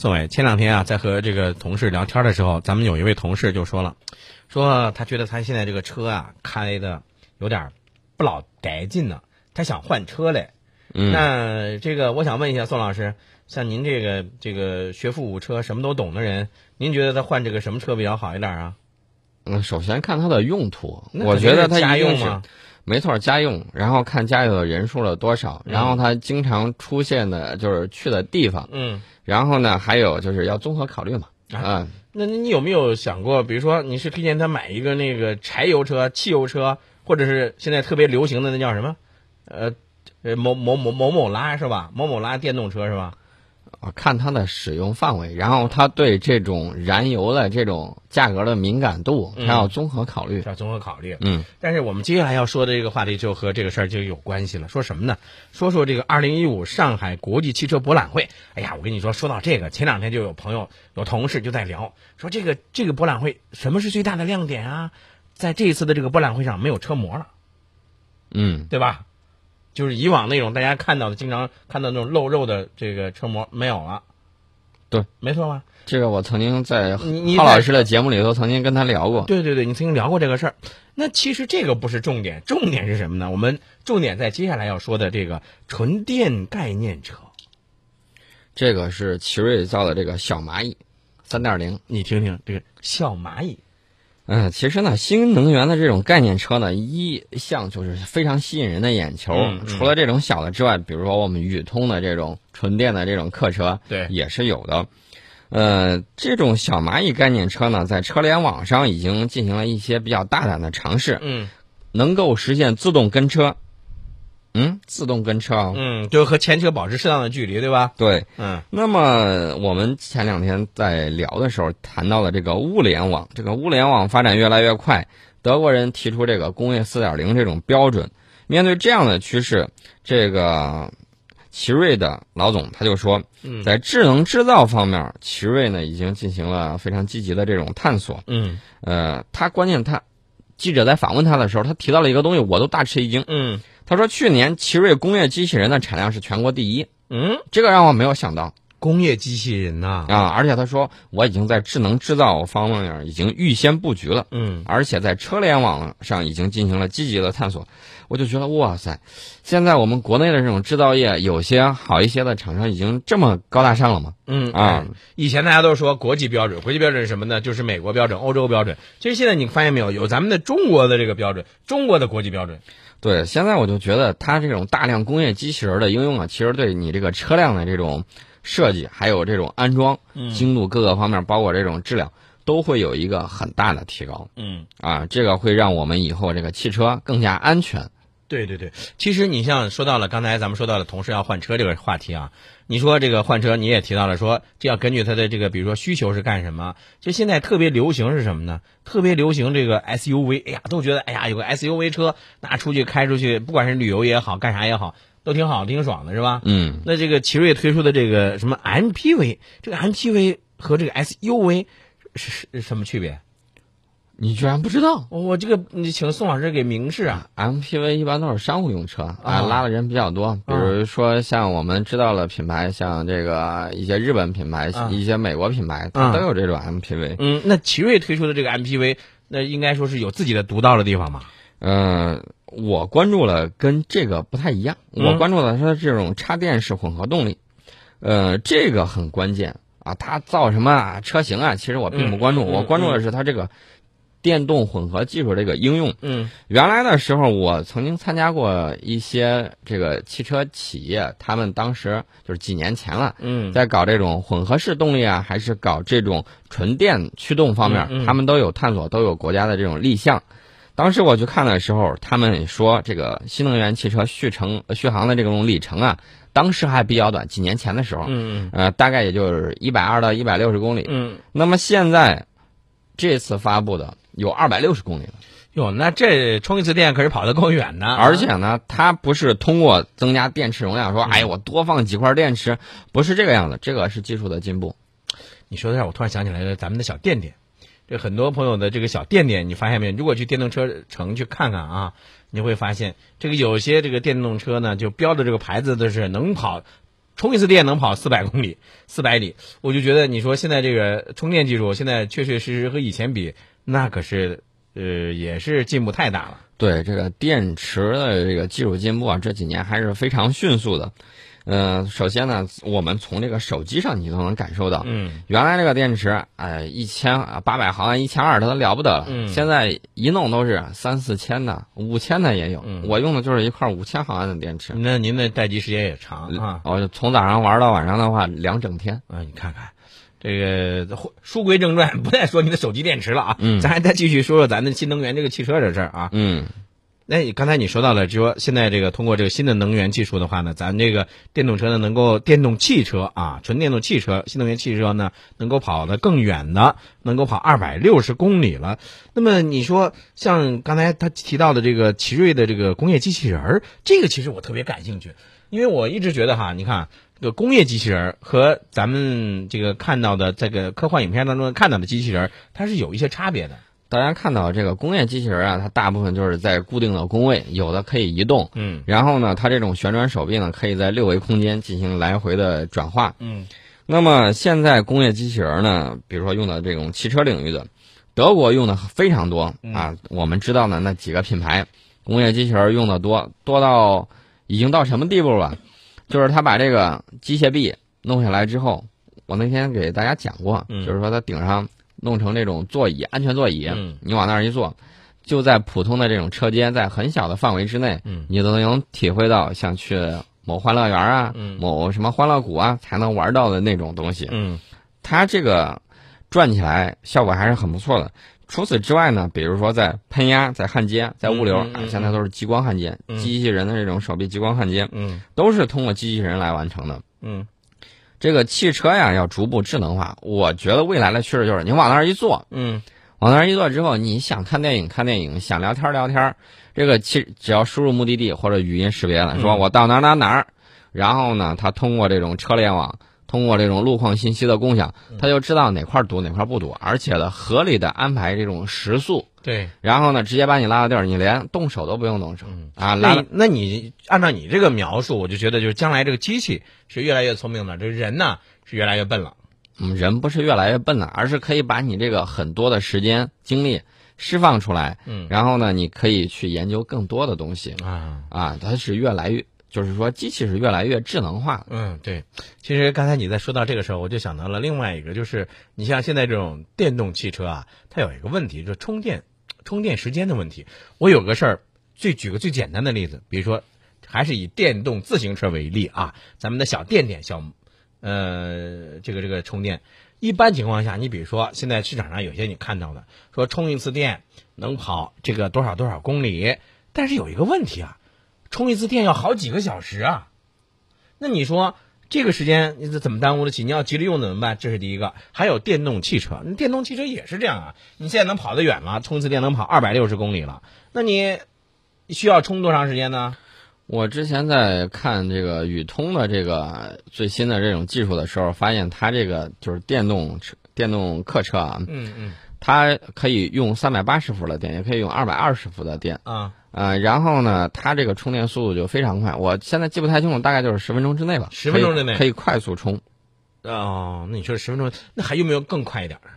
宋伟，前两天啊，在和这个同事聊天的时候，咱们有一位同事就说了，说他觉得他现在这个车啊开的有点不老带劲呢，他想换车嘞。嗯，那这个我想问一下宋老师，像您这个这个学富五车什么都懂的人，您觉得他换这个什么车比较好一点啊？嗯，首先看它的用途，那我觉得它家一用嘛，没错，家用，然后看家里的人数了多少，然后他经常出现的就是去的地方，嗯。然后呢，还有就是要综合考虑嘛，啊啊，那你有没有想过，比如说你是推荐他买一个那个柴油车、汽油车，或者是现在特别流行的那叫什么，呃，呃某某某某某拉是吧？某某拉电动车是吧？啊看它的使用范围，然后它对这种燃油的这种价格的敏感度，它嗯要综合考虑。要综合考虑。嗯但是我们接下来要说的这个话题就和这个事儿就有关系了。说什么呢？说说这个二零一五上海国际汽车博览会。哎呀，我跟你说，说到这个，前两天就有朋友、有同事就在聊，说这个这个博览会什么是最大的亮点啊？在这一次的这个博览会上没有车模了。嗯，对吧？就是以往那种大家看到的，经常看到那种露肉的这个车模没有了。对，没错吧？这个我曾经在你你在郝老师的节目里头曾经跟他聊过。对对对，你曾经聊过这个事儿。那其实这个不是重点，重点是什么呢？我们重点在接下来要说的这个纯电概念车。这个是奇瑞造的这个小蚂蚁，三点零。你听听这个小蚂蚁，嗯，其实呢，新能源的这种概念车呢，一向就是非常吸引人的眼球。嗯嗯除了这种小的之外，比如说我们宇通的这种纯电的这种客车，对也是有的。呃，这种小蚂蚁概念车呢，在车联网上已经进行了一些比较大胆的尝试，嗯能够实现自动跟车。嗯，自动跟车啊、嗯，就和前车保持适当的距离，对吧？对。嗯那么我们前两天在聊的时候谈到了这个物联网，这个物联网发展越来越快，德国人提出这个工业四点零这种标准。面对这样的趋势，这个奇瑞的老总他就说，嗯在智能制造方面，奇瑞呢已经进行了非常积极的这种探索。嗯呃，他关键他记者在访问他的时候，他提到了一个东西，我都大吃一惊。嗯他说，去年奇瑞工业机器人的产量是全国第一，嗯，这个让我没有想到。工业机器人呐、啊，而且他说我已经在智能制造方面已经预先布局了，嗯而且在车联网上已经进行了积极的探索。我就觉得哇塞，现在我们国内的这种制造业，有些好一些的厂商已经这么高大上了吗？嗯啊，以前大家都说国际标准，国际标准是什么呢？就是美国标准、欧洲标准。其实现在你发现没有，有咱们的中国的这个标准，中国的国际标准。对，现在我就觉得它这种大量工业机器人的应用啊，其实对你这个车辆的这种设计，还有这种安装、嗯精度各个方面，包括这种质量，都会有一个很大的提高嗯，啊。这个会让我们以后这个汽车更加安全。对对对。其实你像说到了刚才咱们说到了同事要换车这个话题啊，你说这个换车你也提到了说，这要根据他的这个比如说需求是干什么。就现在特别流行是什么呢？特别流行这个 SUV，哎呀，都觉得哎呀有个 SUV 车那出去开出去，不管是旅游也好，干啥也好，都挺好，挺爽的是吧？嗯。那这个奇瑞推出的这个什么 MPV，这个 MPV 和这个 SUV 是是什么区别？你居然不知道我这个你请宋老师给明示啊。？MPV 一般都是商务用车啊，啊拉的人比较多。比如说像我们知道了品牌，像这个一些日本品牌、啊一些美国品牌，啊它都有这种 MPV。嗯，那奇瑞推出的这个 MPV，那应该说是有自己的独到的地方吧？嗯，我关注了跟这个不太一样，嗯我关注的是这种插电式混合动力，呃，这个很关键啊。它造什么啊车型啊？其实我并不关注，嗯嗯我关注的是它这个电动混合技术这个应用。嗯原来的时候，我曾经参加过一些这个汽车企业，他们当时就是几年前了，嗯在搞这种混合式动力啊，还是搞这种纯电驱动方面，嗯嗯他们都有探索，都有国家的这种立项。当时我去看的时候，他们说这个新能源汽车续程呃续航的这种里程啊，当时还比较短，几年前的时候，嗯呃，大概也就是一百二到一百六十公里。嗯，那么现在这次发布的有二百六十公里了。哟，那这充一次电可是跑得够远的，而且呢，它不是通过增加电池容量说，哎，我多放几块电池，不是这个样子，这个是技术的进步。你说的这，我突然想起来了，咱们的小电电，这很多朋友的这个小电电，你发现没有？如果去电动车城去看看啊，你会发现这个有些这个电动车呢，就标的这个牌子都是能跑充一次电能跑四百公里、四百里，我就觉得你说现在这个充电技术，现在确确实实和以前比，那可是呃也是进步太大了。对这个电池的这个技术进步啊，这几年还是非常迅速的。呃，首先呢，我们从这个手机上你都能感受到，嗯原来这个电池，哎，一千啊八百毫安、一千二，它都了不得了。嗯现在一弄都是三四千的、五千的也有。嗯我用的就是一块五千毫安的电池，那您的待机时间也长啊。我从早上玩到晚上的话，两整天。啊，你看看，这个书归正传，不再说你的手机电池了啊，嗯咱还再继续说说咱的新能源这个汽车这事儿啊。嗯，那你刚才你说到了，就说现在这个通过这个新的能源技术的话呢，咱这个电动车呢，能够电动汽车啊，纯电动汽车、新能源汽车呢，能够跑得更远的，能够跑二百六十公里了。那么你说，像刚才他提到的这个奇瑞的这个工业机器人儿，这个其实我特别感兴趣，因为我一直觉得哈，你看这个工业机器人儿和咱们这个看到的这个科幻影片当中看到的机器人儿，它是有一些差别的。大家看到这个工业机器人啊，它大部分就是在固定的工位，有的可以移动。嗯然后呢，它这种旋转手臂呢，可以在六维空间进行来回的转化。嗯那么现在工业机器人呢，比如说用的这种汽车领域的，德国用的非常多啊。我们知道的那几个品牌，工业机器人用的多，多到已经到什么地步了？就是他把这个机械臂弄下来之后，我那天给大家讲过，嗯就是说他顶上弄成这种座椅，安全座椅，嗯你往那儿一坐，就在普通的这种车间，在很小的范围之内，嗯你都能体会到像去某欢乐园啊，嗯某什么欢乐谷啊才能玩到的那种东西。嗯它这个转起来效果还是很不错的。除此之外呢，比如说在喷压、在焊接、在物流现在都是激光焊接，嗯机器人的这种手臂激光焊接嗯。都是通过机器人来完成的。嗯。这个汽车呀要逐步智能化，我觉得未来的趋势就是你往那儿一坐，嗯。往那儿一坐之后，你想看电影看电影，想聊天聊天，这个汽只要输入目的地或者语音识别了，嗯。说我到哪儿哪儿哪儿，然后呢，它通过这种车联网，通过这种路况信息的共享，他就知道哪块儿堵哪块儿不堵，而且呢，合理的安排这种时速，对。然后呢，直接把你拉到地儿，你连动手都不用动手啊，拉到那你那你按照你这个描述，我就觉得就是将来这个机器是越来越聪明的，这人呢是越来越笨了。嗯，人不是越来越笨了，而是可以把你这个很多的时间精力释放出来，嗯然后呢，你可以去研究更多的东西啊，啊，它是越来越，就是说机器是越来越智能化。嗯，对。其实刚才你在说到这个时候，我就想到了另外一个，就是你像现在这种电动汽车啊，它有一个问题，就是充电充电时间的问题。我有个事儿，最举个最简单的例子，比如说，还是以电动自行车为例啊，咱们的小电电小，呃，这个这个充电，一般情况下，你比如说现在市场上有些你看到的，说充一次电能跑这个多少多少公里，但是有一个问题啊，充一次电要好几个小时啊。那你说这个时间你怎么耽误得起？你要急着用怎么办？这是第一个。还有电动汽车，那电动汽车也是这样啊。你现在能跑得远了，充一次电能跑二百六十公里了，那你需要充多长时间呢？我之前在看这个宇通的这个最新的这种技术的时候，发现它这个就是电动车、电动客车啊，嗯嗯它可以用三百八十伏的电，也可以用二百二十伏的电。啊，呃，然后呢，它这个充电速度就非常快，我现在记不太清楚，大概就是十分钟之内吧。10分钟之内可以快速充。哦，那你说十分钟，那还有没有更快一点儿？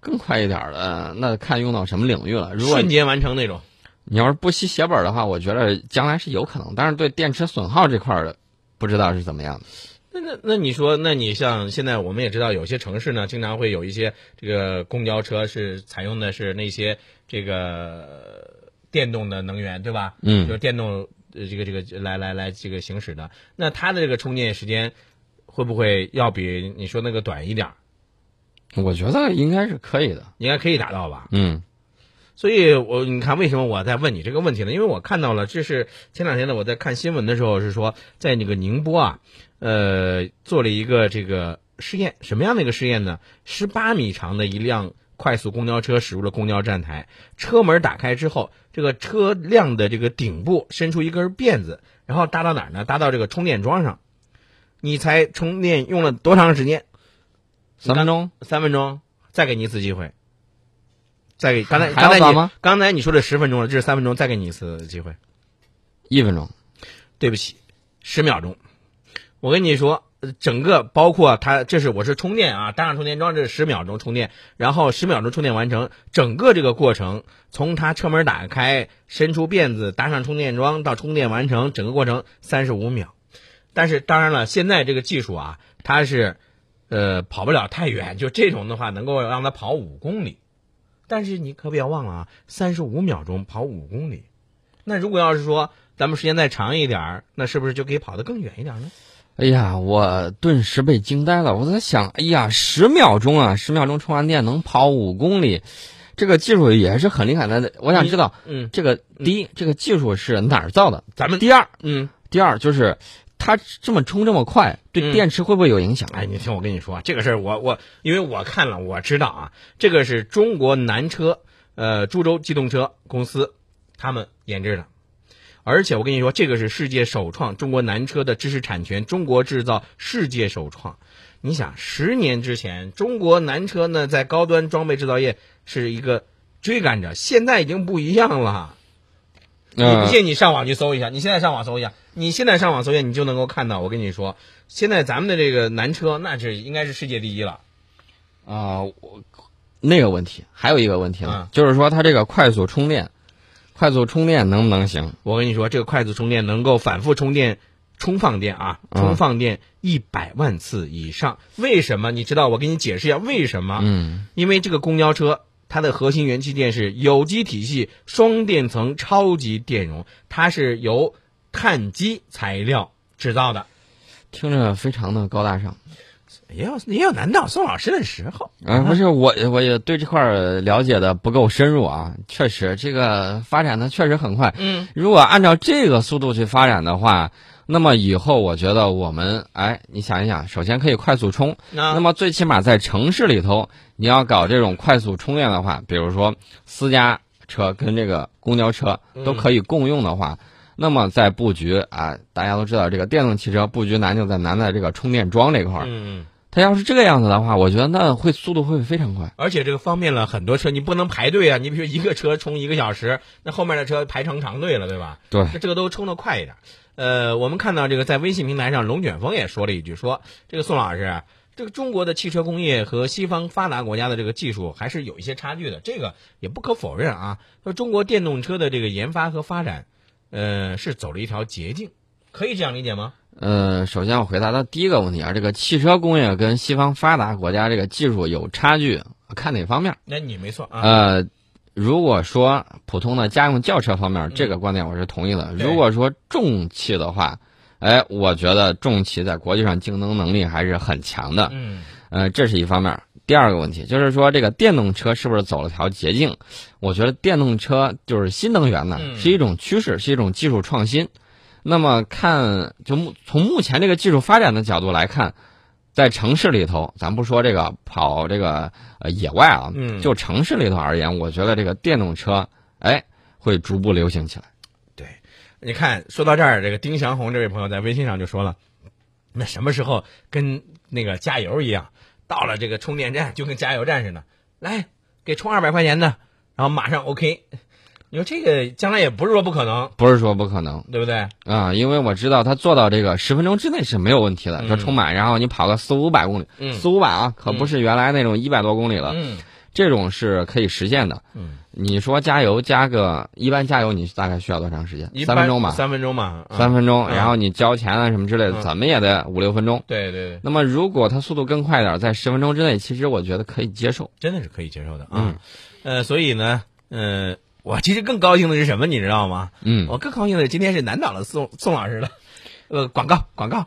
更快一点儿的，那看用到什么领域了。如果瞬间完成那种？你要是不惜血本的话，我觉得将来是有可能，但是对电池损耗这块儿的，不知道是怎么样的。那那那你说，那你像现在我们也知道，有些城市呢，经常会有一些这个公交车是采用的是那些这个电动的能源，对吧？嗯就是电动呃这个这个来来来这个行驶的。那它的这个充电时间会不会要比你说那个短一点？我觉得应该是可以的。应该可以达到吧？嗯所以我你看，为什么我在问你这个问题呢？因为我看到了，这是前两天呢，我在看新闻的时候是说，在那个宁波啊，呃，做了一个这个试验，什么样的一个试验呢？十八米长的一辆快速公交车驶入了公交站台，车门打开之后，这个车辆的这个顶部伸出一根辫子，然后搭到哪儿呢？搭到这个充电桩上。你猜充电用了多长时间？三分钟。三分钟，再给你一次机会。再给刚才刚才你刚才你说的十分钟了，这是三分钟，再给你一次机会。一分钟。对不起，十秒钟。我跟你说，呃整个包括它，这是我是充电啊，搭上充电桩，这是十秒钟充电，然后十秒钟充电完成，整个这个过程，从它车门打开，伸出辫子，搭上充电桩到充电完成，整个过程三十五秒。但是当然了，现在这个技术啊，它是，呃，跑不了太远，就这种的话能够让它跑五公里。但是你可不要忘了啊，三十五秒钟跑五公里，那如果要是说咱们时间再长一点儿，那是不是就可以跑得更远一点呢？哎呀，我顿时被惊呆了。我在想，哎呀，十秒钟啊，十秒钟充完电能跑五公里，这个技术也是很厉害的。我想知道，嗯，这个第一，这个技术是哪儿造的？咱们第二，嗯，第二就是它这么充这么快，对嗯电池会不会有影响？哎，你听我跟你说，这个事儿我我因为我看了，我知道啊，这个是中国南车呃株洲机动车公司他们研制的，而且我跟你说，这个是世界首创，中国南车的知识产权，中国制造，世界首创。你想，十年之前，中国南车呢在高端装备制造业是一个追赶者，现在已经不一样了。你不嗯信，你上网去搜一下。你现在上网搜一下，你现在上网搜一下，你就能够看到。我跟你说，现在咱们的这个南车，那是应该是世界第一了。啊、我那个问题还有一个问题呢，嗯就是说它这个快速充电，快速充电能不能行？我跟你说，这个快速充电能够反复充电、充放电啊，嗯充放电一百万次以上。为什么？你知道？我给你解释一下为什么。嗯，因为这个公交车它的核心元器件是有机体系双电层超级电容，它是由碳基材料制造的。听着非常的高大上。也有也有难倒宋老师的时候。啊，不是我，我也对这块儿了解的不够深入啊。确实，这个发展的确实很快。嗯，如果按照这个速度去发展的话，那么以后我觉得我们，哎，你想一想，首先可以快速充，那那么最起码在城市里头，你要搞这种快速充电的话，比如说私家车跟这个公交车都可以共用的话，那么在布局啊，大家都知道这个电动汽车布局难就在难在这个充电桩这块儿。嗯，它要是这个样子的话，我觉得那会速度会非常快。而且这个方便了很多车，你不能排队啊。你比如一个车充一个小时，那后面的车排成长队了，对吧？对，这这个都充的快一点。呃，我们看到这个在微信平台上，龙卷风也说了一句，说这个宋老师啊，这个中国的汽车工业和西方发达国家的这个技术还是有一些差距的，这个也不可否认啊。说中国电动车的这个研发和发展，呃，是走了一条捷径，可以这样理解吗？呃，首先我回答他第一个问题啊，这个汽车工业跟西方发达国家这个技术有差距，看哪方面？那你没错啊。呃，如果说普通的家用轿车方面，这个观点我是同意的。对如果说重汽的话，哎，我觉得重汽在国际上竞争能力还是很强的。嗯呃，这是一方面。第二个问题就是说，这个电动车是不是走了条捷径？我觉得电动车就是新能源呢，嗯是一种趋势，是一种技术创新。那么看，就目从目前这个技术发展的角度来看，在城市里头，咱不说这个跑这个呃野外啊，嗯就城市里头而言，我觉得这个电动车，哎，会逐步流行起来。对你看，说到这儿，这个丁祥红这位朋友在微信上就说了，那什么时候跟那个加油一样，到了这个充电站就跟加油站似的，来给充二百块钱的，然后马上 OK。你说这个将来也不是说不可能，不是说不可能对不对？啊，因为我知道他做到这个十分钟之内是没有问题的，嗯说充满，然后你跑个四五百公里，嗯四五百啊，可不是原来那种一百多公里了，嗯这种是可以实现的。嗯，你说加油加个一般加油，你大概需要多长时间？三分钟吧，三分钟嘛，啊三分钟，嗯然后你交钱啊什么之类的，嗯怎么也得五六分钟。对对对，那么如果它速度更快点儿，在十分钟之内，其实我觉得可以接受。真的是可以接受的啊。嗯呃，所以呢，呃，我其实更高兴的是什么，你知道吗？嗯，我更高兴的是今天是难倒了宋宋老师了。呃，广告广告。